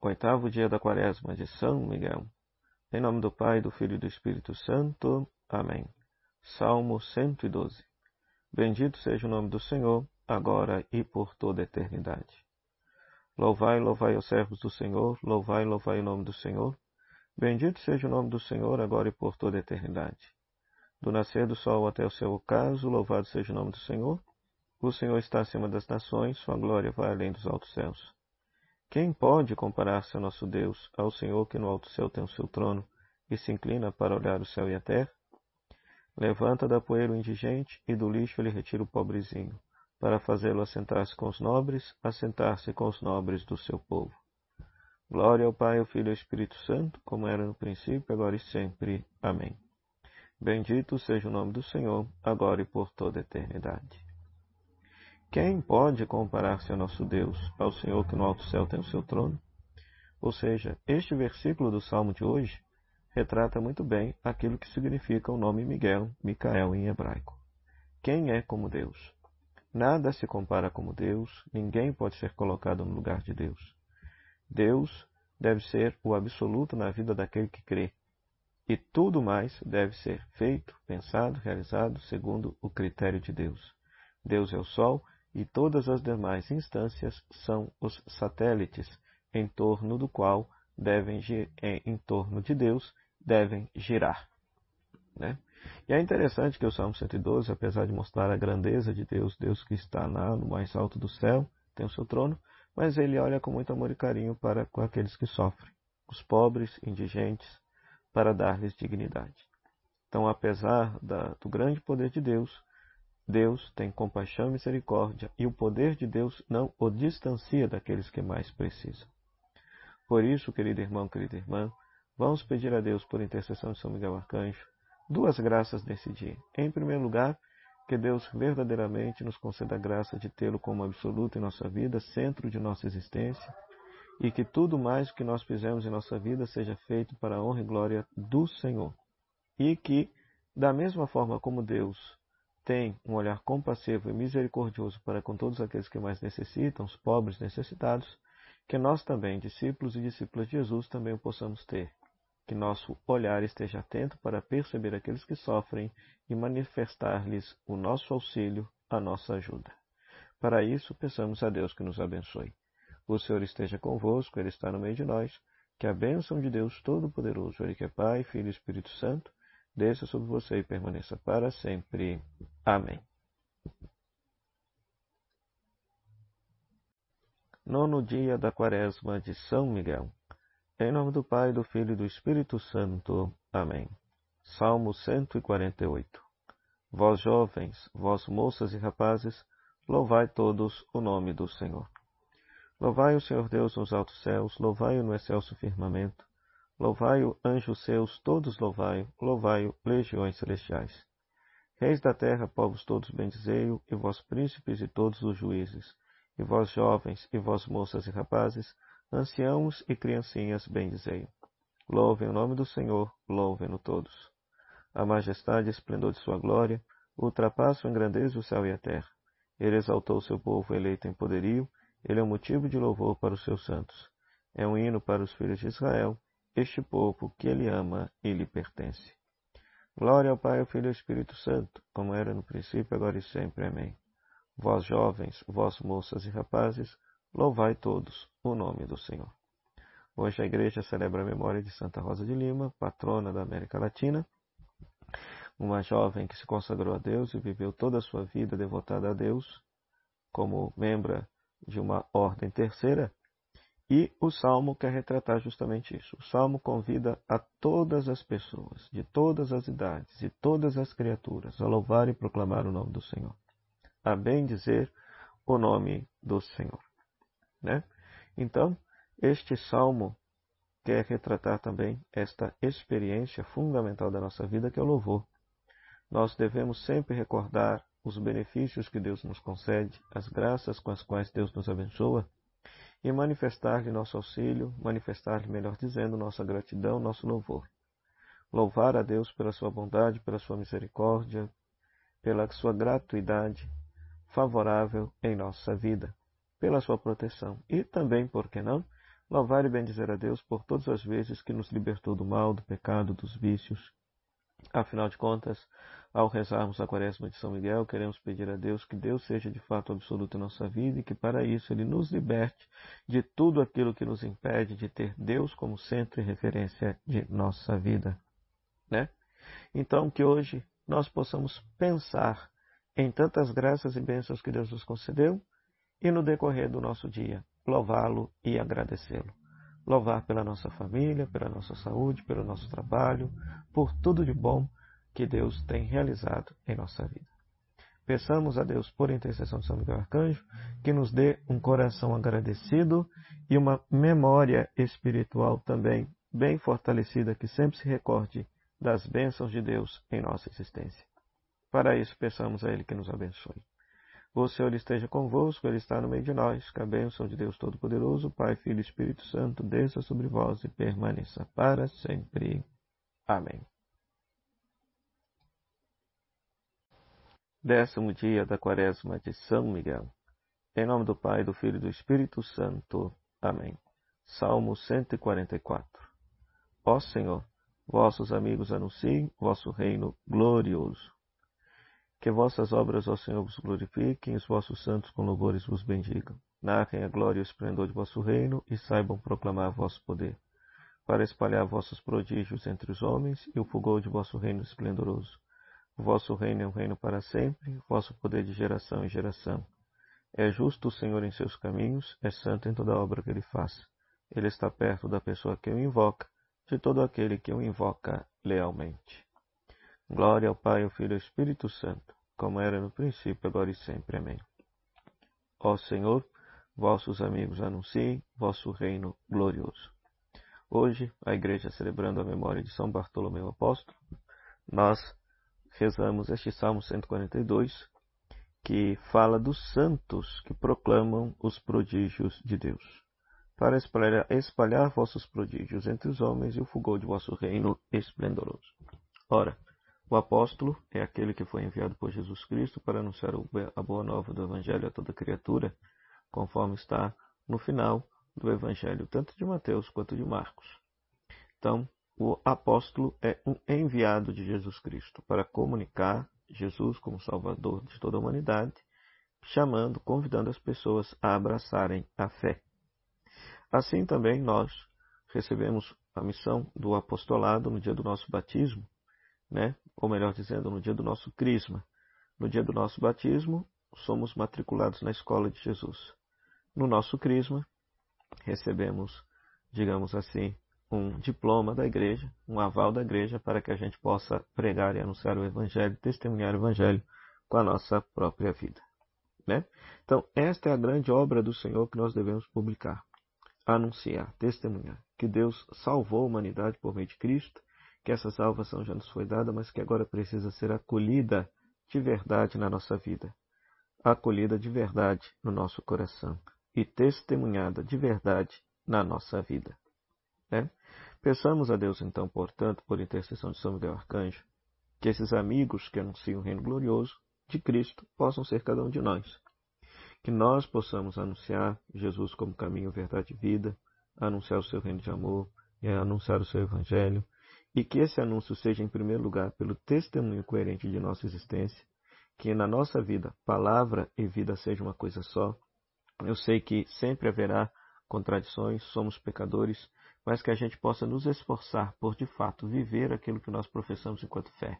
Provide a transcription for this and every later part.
Oitavo dia da quaresma de São Miguel. Em nome do Pai, do Filho e do Espírito Santo. Amém. Salmo 112. Bendito seja o nome do Senhor, agora e por toda a eternidade. Louvai, louvai os servos do Senhor, louvai, louvai o nome do Senhor. Bendito seja o nome do Senhor, agora e por toda a eternidade. Do nascer do sol até o seu ocaso, louvado seja o nome do Senhor. O Senhor está acima das nações, sua glória vai além dos altos céus. Quem pode comparar-se a nosso Deus, ao Senhor que no alto céu tem o seu trono e se inclina para olhar o céu e a terra? Levanta da poeira o indigente e do lixo ele retira o pobrezinho, para fazê-lo assentar-se com os nobres, assentar-se com os nobres do seu povo. Glória ao Pai, ao Filho e ao Espírito Santo, como era no princípio, agora e sempre. Amém. Bendito seja o nome do Senhor, agora e por toda a eternidade. Quem pode comparar-se ao nosso Deus, ao Senhor que no alto céu tem o seu trono? Ou seja, este versículo do Salmo de hoje retrata muito bem aquilo que significa o nome Miguel, Micael em hebraico. Quem é como Deus? Nada se compara como Deus, ninguém pode ser colocado no lugar de Deus. Deus deve ser o absoluto na vida daquele que crê. E tudo mais deve ser feito, pensado, realizado segundo o critério de Deus. Deus é o sol e todas as demais instâncias são os satélites em torno do qual devem em torno de Deus devem girar. Né? E é interessante que o Salmo 112, apesar de mostrar a grandeza de Deus, Deus que está lá no mais alto do céu, tem o seu trono, mas ele olha com muito amor e carinho para com aqueles que sofrem, os pobres, indigentes, para dar-lhes dignidade. Então, apesar da, do grande poder de Deus, Deus tem compaixão e misericórdia, e o poder de Deus não o distancia daqueles que mais precisam. Por isso, querido irmão, querida irmã, vamos pedir a Deus, por intercessão de São Miguel Arcanjo, duas graças nesse dia. Em primeiro lugar, que Deus verdadeiramente nos conceda a graça de tê-lo como absoluto em nossa vida, centro de nossa existência, e que tudo mais que nós fizemos em nossa vida seja feito para a honra e glória do Senhor. E que, da mesma forma como Deus tem um olhar compassivo e misericordioso para com todos aqueles que mais necessitam, os pobres necessitados, que nós também, discípulos e discípulas de Jesus, também o possamos ter. Que nosso olhar esteja atento para perceber aqueles que sofrem e manifestar-lhes o nosso auxílio, a nossa ajuda. Para isso, peçamos a Deus que nos abençoe. O Senhor esteja convosco, Ele está no meio de nós. Que a bênção de Deus Todo-Poderoso, Ele que é Pai, Filho e Espírito Santo, desça sobre você e permaneça para sempre. Amém. Nono dia da quaresma de São Miguel. Em nome do Pai, do Filho e do Espírito Santo. Amém. Salmo 148. Vós jovens, vós moças e rapazes, louvai todos o nome do Senhor. Louvai o Senhor Deus nos altos céus, louvai-o no excelso firmamento Louvai-o, anjos seus, todos louvai-o, louvai-o, legiões celestiais. Reis da terra, povos todos bendizei-o, e vós príncipes e todos os juízes, e vós jovens, e vós moças e rapazes, anciãos e criancinhas bendizei-o. Louvem o nome do Senhor, louvem-no todos. A majestade e esplendor de sua glória ultrapassam em grandeza o céu e a terra. Ele exaltou o seu povo eleito em poderio, ele é um motivo de louvor para os seus santos. É um hino para os filhos de Israel, este povo que ele ama e lhe pertence. Glória ao Pai, ao Filho e ao Espírito Santo, como era no princípio, agora e sempre. Amém. Vós jovens, vós moças e rapazes, louvai todos o nome do Senhor. Hoje a igreja celebra a memória de Santa Rosa de Lima, patrona da América Latina, uma jovem que se consagrou a Deus e viveu toda a sua vida devotada a Deus, como membro de uma ordem terceira, e o Salmo quer retratar justamente isso. O Salmo convida a todas as pessoas, de todas as idades e todas as criaturas, a louvar e proclamar o nome do Senhor. A bem dizer o nome do Senhor. Né? Então, este Salmo quer retratar também esta experiência fundamental da nossa vida, que é o louvor. Nós devemos sempre recordar os benefícios que Deus nos concede, as graças com as quais Deus nos abençoa e manifestar-lhe nosso auxílio, manifestar-lhe, melhor dizendo, nossa gratidão, nosso louvor. Louvar a Deus pela sua bondade, pela sua misericórdia, pela sua gratuidade favorável em nossa vida, pela sua proteção e também, por que não, louvar e bendizer a Deus por todas as vezes que nos libertou do mal, do pecado, dos vícios. Afinal de contas, ao rezarmos a quaresma de São Miguel, queremos pedir a Deus que Deus seja de fato absoluto em nossa vida e que para isso Ele nos liberte de tudo aquilo que nos impede de ter Deus como centro e referência de nossa vida. Né? Então, que hoje nós possamos pensar em tantas graças e bênçãos que Deus nos concedeu e no decorrer do nosso dia louvá-lo e agradecê-lo. Louvar pela nossa família, pela nossa saúde, pelo nosso trabalho, por tudo de bom que Deus tem realizado em nossa vida. Peçamos a Deus, por intercessão de São Miguel Arcanjo, que nos dê um coração agradecido e uma memória espiritual também bem fortalecida, que sempre se recorde das bênçãos de Deus em nossa existência. Para isso, peçamos a Ele que nos abençoe. O Senhor esteja convosco, Ele está no meio de nós. Que a bênção de Deus Todo-Poderoso, Pai, Filho e Espírito Santo, desça sobre vós e permaneça para sempre. Amém. Décimo dia da quaresma de São Miguel. Em nome do Pai, do Filho e do Espírito Santo. Amém. Salmo 144. Ó Senhor, vossos amigos anunciem vosso reino glorioso. Que vossas obras, ó Senhor, vos glorifiquem, os vossos santos com louvores vos bendigam. Narrem a glória e o esplendor de vosso reino e saibam proclamar vosso poder, para espalhar vossos prodígios entre os homens e o fulgor de vosso reino esplendoroso. O vosso reino é um reino para sempre, vosso poder de geração em geração. É justo o Senhor em seus caminhos, é santo em toda obra que ele faz. Ele está perto da pessoa que o invoca, de todo aquele que o invoca lealmente. Glória ao Pai, ao Filho e ao Espírito Santo, como era no princípio, agora e sempre. Amém. Ó Senhor, vossos amigos anunciem vosso reino glorioso. Hoje, a igreja celebrando a memória de São Bartolomeu Apóstolo, nós rezamos este Salmo 142, que fala dos santos que proclamam os prodígios de Deus, para espalhar, espalhar vossos prodígios entre os homens e o fulgor de vosso reino esplendoroso. Ora, o apóstolo é aquele que foi enviado por Jesus Cristo para anunciar a boa nova do Evangelho a toda criatura, conforme está no final do Evangelho, tanto de Mateus quanto de Marcos. Então, o apóstolo é um enviado de Jesus Cristo para comunicar Jesus como Salvador de toda a humanidade, chamando, convidando as pessoas a abraçarem a fé. Assim também nós recebemos a missão do apostolado no dia do nosso batismo, né? ou melhor dizendo, no dia do nosso crisma. No dia do nosso batismo, somos matriculados na escola de Jesus. No nosso crisma, recebemos, digamos assim, um diploma da igreja, um aval da igreja para que a gente possa pregar e anunciar o evangelho, testemunhar o evangelho com a nossa própria vida. Né? Então, esta é a grande obra do Senhor que nós devemos publicar, anunciar, testemunhar que Deus salvou a humanidade por meio de Cristo que essa salvação já nos foi dada, mas que agora precisa ser acolhida de verdade na nossa vida, acolhida de verdade no nosso coração e testemunhada de verdade na nossa vida. Né? Peçamos a Deus, então, portanto, por intercessão de São Miguel Arcanjo, que esses amigos que anunciam o reino glorioso de Cristo possam ser cada um de nós. Que nós possamos anunciar Jesus como caminho, verdade e vida, anunciar o seu reino de amor e anunciar o seu evangelho e que esse anúncio seja, em primeiro lugar, pelo testemunho coerente de nossa existência, que na nossa vida palavra e vida sejam uma coisa só. Eu sei que sempre haverá contradições, somos pecadores, mas que a gente possa nos esforçar por de fato viver aquilo que nós professamos enquanto fé.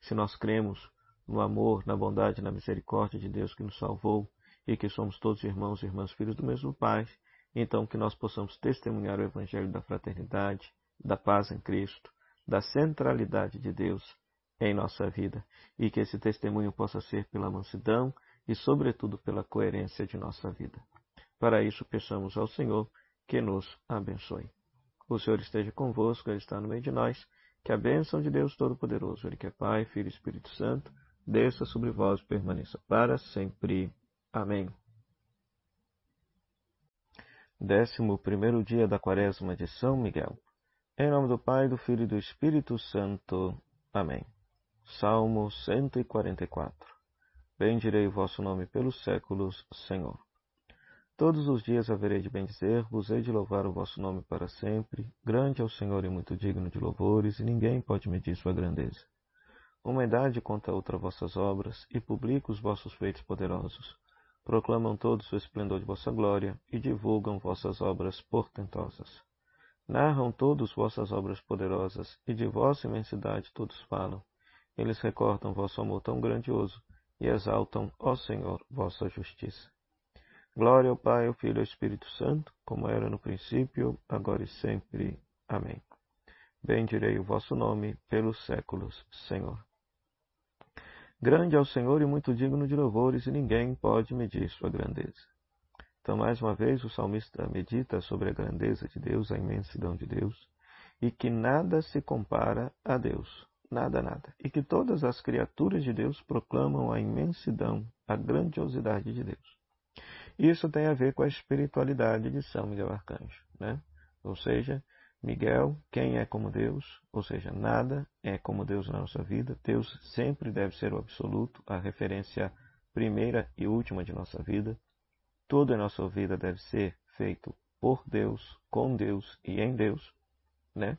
Se nós cremos no amor, na bondade, na misericórdia de Deus que nos salvou e que somos todos irmãos e irmãs filhos do mesmo Pai, então que nós possamos testemunhar o Evangelho da fraternidade, da paz em Cristo, da centralidade de Deus em nossa vida e que esse testemunho possa ser pela mansidão e, sobretudo, pela coerência de nossa vida. Para isso, peçamos ao Senhor que nos abençoe. O Senhor esteja convosco, Ele está no meio de nós. Que a bênção de Deus Todo-Poderoso, Ele que é Pai, Filho e Espírito Santo, desça sobre vós e permaneça para sempre. Amém. Décimo primeiro dia da quaresma de São Miguel. Em nome do Pai, do Filho e do Espírito Santo. Amém. Salmo 144. Bendirei o vosso nome pelos séculos, Senhor. Todos os dias haverei de bendizer-vos, hei de louvar o vosso nome para sempre. Grande é o Senhor e muito digno de louvores, e ninguém pode medir sua grandeza. Uma idade conta outra vossas obras, e publica os vossos feitos poderosos. Proclamam todos o esplendor de vossa glória, e divulgam vossas obras portentosas. Narram todos vossas obras poderosas, e de vossa imensidade todos falam. Eles recordam vosso amor tão grandioso, e exaltam, ó Senhor, vossa justiça. Glória ao Pai, ao Filho e ao Espírito Santo, como era no princípio, agora e sempre. Amém. Bendirei o vosso nome pelos séculos, Senhor. Grande é o Senhor e muito digno de louvores, e ninguém pode medir sua grandeza. Então, mais uma vez, o salmista medita sobre a grandeza de Deus, a imensidão de Deus, e que nada se compara a Deus. Nada, nada. E que todas as criaturas de Deus proclamam a imensidão, a grandiosidade de Deus. Isso tem a ver com a espiritualidade de São Miguel Arcanjo, né? Ou seja, Miguel, quem é como Deus, ou seja, nada é como Deus na nossa vida. Deus sempre deve ser o absoluto, a referência primeira e última de nossa vida. Tudo em nossa vida deve ser feito por Deus, com Deus e em Deus, né?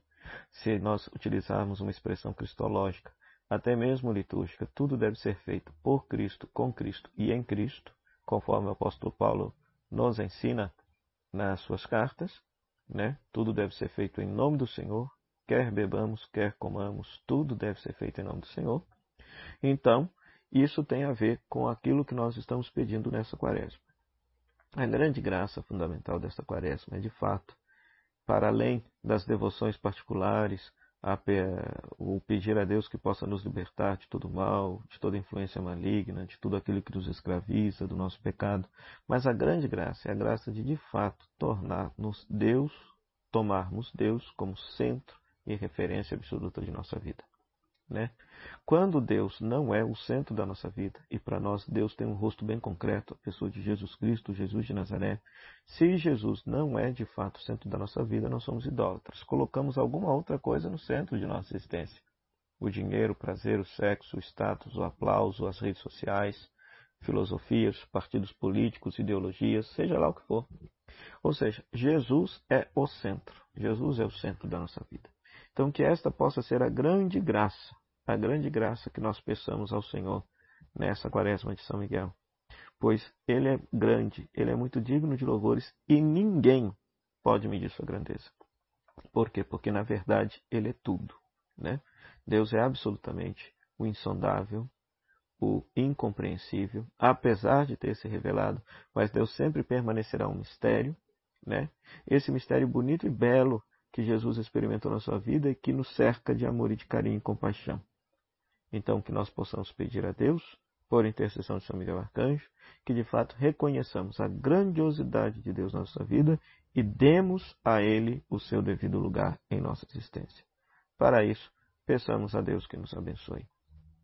Se nós utilizarmos uma expressão cristológica, até mesmo litúrgica, tudo deve ser feito por Cristo, com Cristo e em Cristo conforme o apóstolo Paulo nos ensina nas suas cartas, né? Tudo deve ser feito em nome do Senhor, quer bebamos, quer comamos, tudo deve ser feito em nome do Senhor. Então, isso tem a ver com aquilo que nós estamos pedindo nessa quaresma. A grande graça fundamental desta quaresma é, de fato, para além das devoções particulares, o pedir a Deus que possa nos libertar de todo mal, de toda influência maligna, de tudo aquilo que nos escraviza, do nosso pecado. Mas a grande graça é a graça de, de fato, tornar-nos Deus, tomarmos Deus como centro e referência absoluta de nossa vida. Né? Quando Deus não é o centro da nossa vida, e para nós Deus tem um rosto bem concreto, a pessoa de Jesus Cristo, Jesus de Nazaré, se Jesus não é de fato o centro da nossa vida, nós somos idólatras. Colocamos alguma outra coisa no centro de nossa existência. O dinheiro, o prazer, o sexo, o status, o aplauso, as redes sociais, filosofias, partidos políticos, ideologias, seja lá o que for. Ou seja, Jesus é o centro. Jesus é o centro da nossa vida. Então, que esta possa ser a grande graça, a grande graça que nós peçamos ao Senhor nessa quaresma de São Miguel. Pois Ele é grande, Ele é muito digno de louvores e ninguém pode medir sua grandeza. Por quê? Porque, na verdade, Ele é tudo. Né? Deus é absolutamente o insondável, o incompreensível, apesar de ter se revelado, mas Deus sempre permanecerá um mistério, né? Esse mistério bonito e belo que Jesus experimentou na sua vida e que nos cerca de amor e de carinho e compaixão. Então, que nós possamos pedir a Deus, por intercessão de São Miguel Arcanjo, que de fato reconheçamos a grandiosidade de Deus na nossa vida e demos a Ele o seu devido lugar em nossa existência. Para isso, peçamos a Deus que nos abençoe.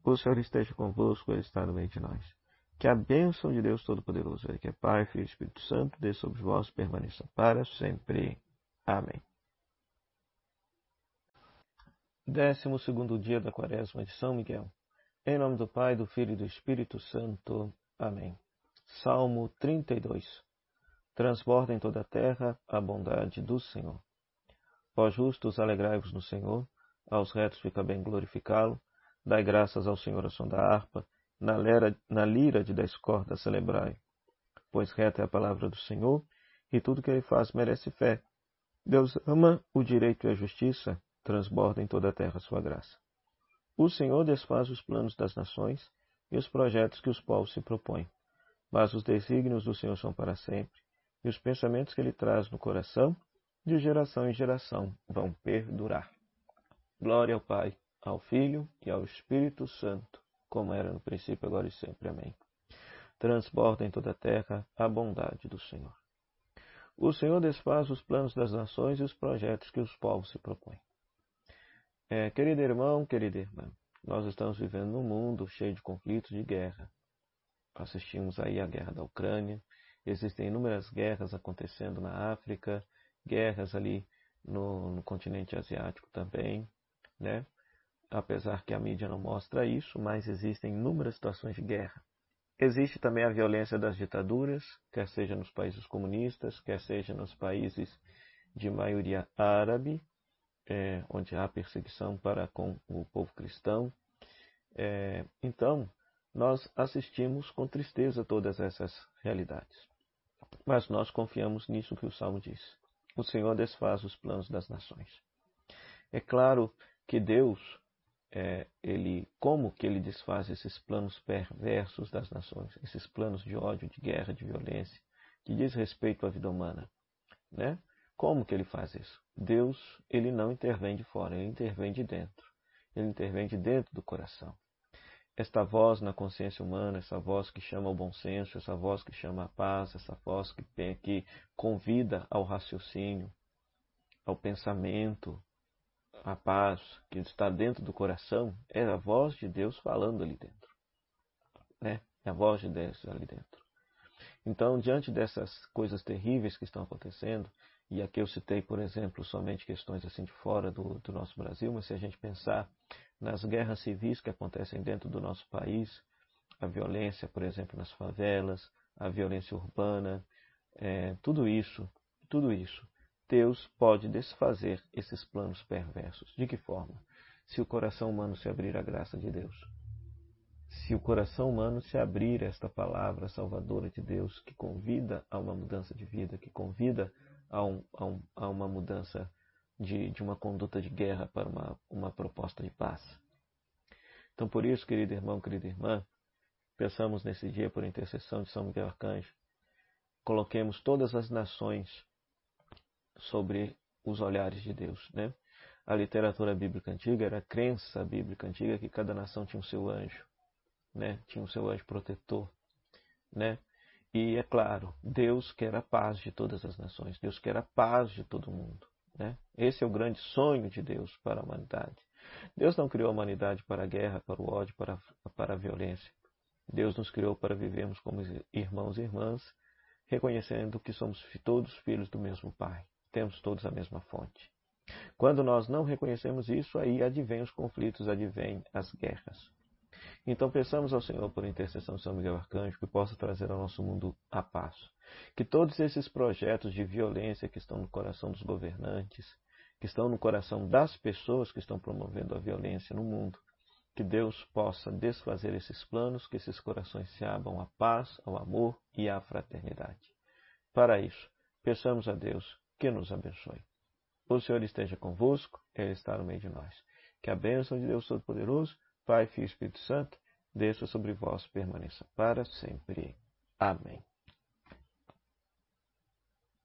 O Senhor esteja convosco, Ele está no meio de nós. Que a bênção de Deus Todo-Poderoso, Ele que é Pai, Filho e Espírito Santo, dê sobre vós permaneça para sempre. Amém. Décimo segundo dia da quaresma de São Miguel. Em nome do Pai, do Filho e do Espírito Santo. Amém. Salmo 32. Transborda em toda a terra a bondade do Senhor. Ó justos, alegrai-vos no Senhor, aos retos fica bem glorificá-lo. Dai graças ao Senhor a som da harpa, na, lera, na lira de dez cordas celebrai. Pois reta é a palavra do Senhor, e tudo que ele faz merece fé. Deus ama o direito e a justiça, transborda em toda a terra sua graça. O Senhor desfaz os planos das nações e os projetos que os povos se propõem. Mas os desígnios do Senhor são para sempre, e os pensamentos que ele traz no coração, de geração em geração, vão perdurar. Glória ao Pai, ao Filho e ao Espírito Santo, como era no princípio, agora e sempre. Amém. Transborda em toda a terra a bondade do Senhor. O Senhor desfaz os planos das nações e os projetos que os povos se propõem. É, querido irmão, querida irmã, nós estamos vivendo num mundo cheio de conflitos, de guerra. Assistimos aí a guerra da Ucrânia, existem inúmeras guerras acontecendo na África, guerras ali no, no continente asiático também, né? Apesar que a mídia não mostra isso, mas existem inúmeras situações de guerra. existe também a violência das ditaduras, quer seja nos países comunistas, quer seja nos países de maioria árabe, é, onde há perseguição para com o povo cristão. É, então, nós assistimos com tristeza todas essas realidades. Mas nós confiamos nisso que o Salmo diz. O Senhor desfaz os planos das nações. É claro que Deus, é, ele, como que ele desfaz esses planos perversos das nações, esses planos de ódio, de guerra, de violência, que diz respeito à vida humana, né? Como que ele faz isso? Deus, ele não intervém de fora, ele intervém de dentro. Ele intervém de dentro do coração. Esta voz na consciência humana, essa voz que chama ao bom senso, essa voz que chama à paz, essa voz que, que convida ao raciocínio, ao pensamento, à paz, que está dentro do coração, é a voz de Deus falando ali dentro. Né? É a voz de Deus ali dentro. Então, diante dessas coisas terríveis que estão acontecendo, e aqui eu citei, por exemplo, somente questões assim de fora do, do nosso Brasil, mas se a gente pensar nas guerras civis que acontecem dentro do nosso país, a violência, por exemplo, nas favelas, a violência urbana, é, tudo isso, tudo isso, Deus pode desfazer esses planos perversos. De que forma? Se o coração humano se abrir à graça de Deus. Se o coração humano se abrir a esta palavra salvadora de Deus, que convida a uma mudança de vida, que convida a, um, a, um, a uma mudança de, de, uma conduta de guerra para uma, uma proposta de paz. Então, por isso, querido irmão, querida irmã, pensamos nesse dia por intercessão de São Miguel Arcanjo, coloquemos todas as nações sobre os olhares de Deus, né? A literatura bíblica antiga era a crença bíblica antiga que cada nação tinha o seu anjo, né? Tinha o seu anjo protetor, né? E é claro, Deus quer a paz de todas as nações, Deus quer a paz de todo mundo. Né? Esse é o grande sonho de Deus para a humanidade. Deus não criou a humanidade para a guerra, para o ódio, para, para a violência. Deus nos criou para vivermos como irmãos e irmãs, reconhecendo que somos todos filhos do mesmo Pai, temos todos a mesma fonte. Quando nós não reconhecemos isso, aí advém os conflitos, advém as guerras. Então peçamos ao Senhor, por intercessão de São Miguel Arcanjo, que possa trazer ao nosso mundo a paz. Que todos esses projetos de violência que estão no coração dos governantes, que estão no coração das pessoas que estão promovendo a violência no mundo, que Deus possa desfazer esses planos, que esses corações se abram à paz, ao amor e à fraternidade. Para isso, peçamos a Deus que nos abençoe. O Senhor esteja convosco, Ele está no meio de nós. Que a bênção de Deus Todo-Poderoso, Pai, Filho e Espírito Santo, desça sobre vós permaneça para sempre. Amém.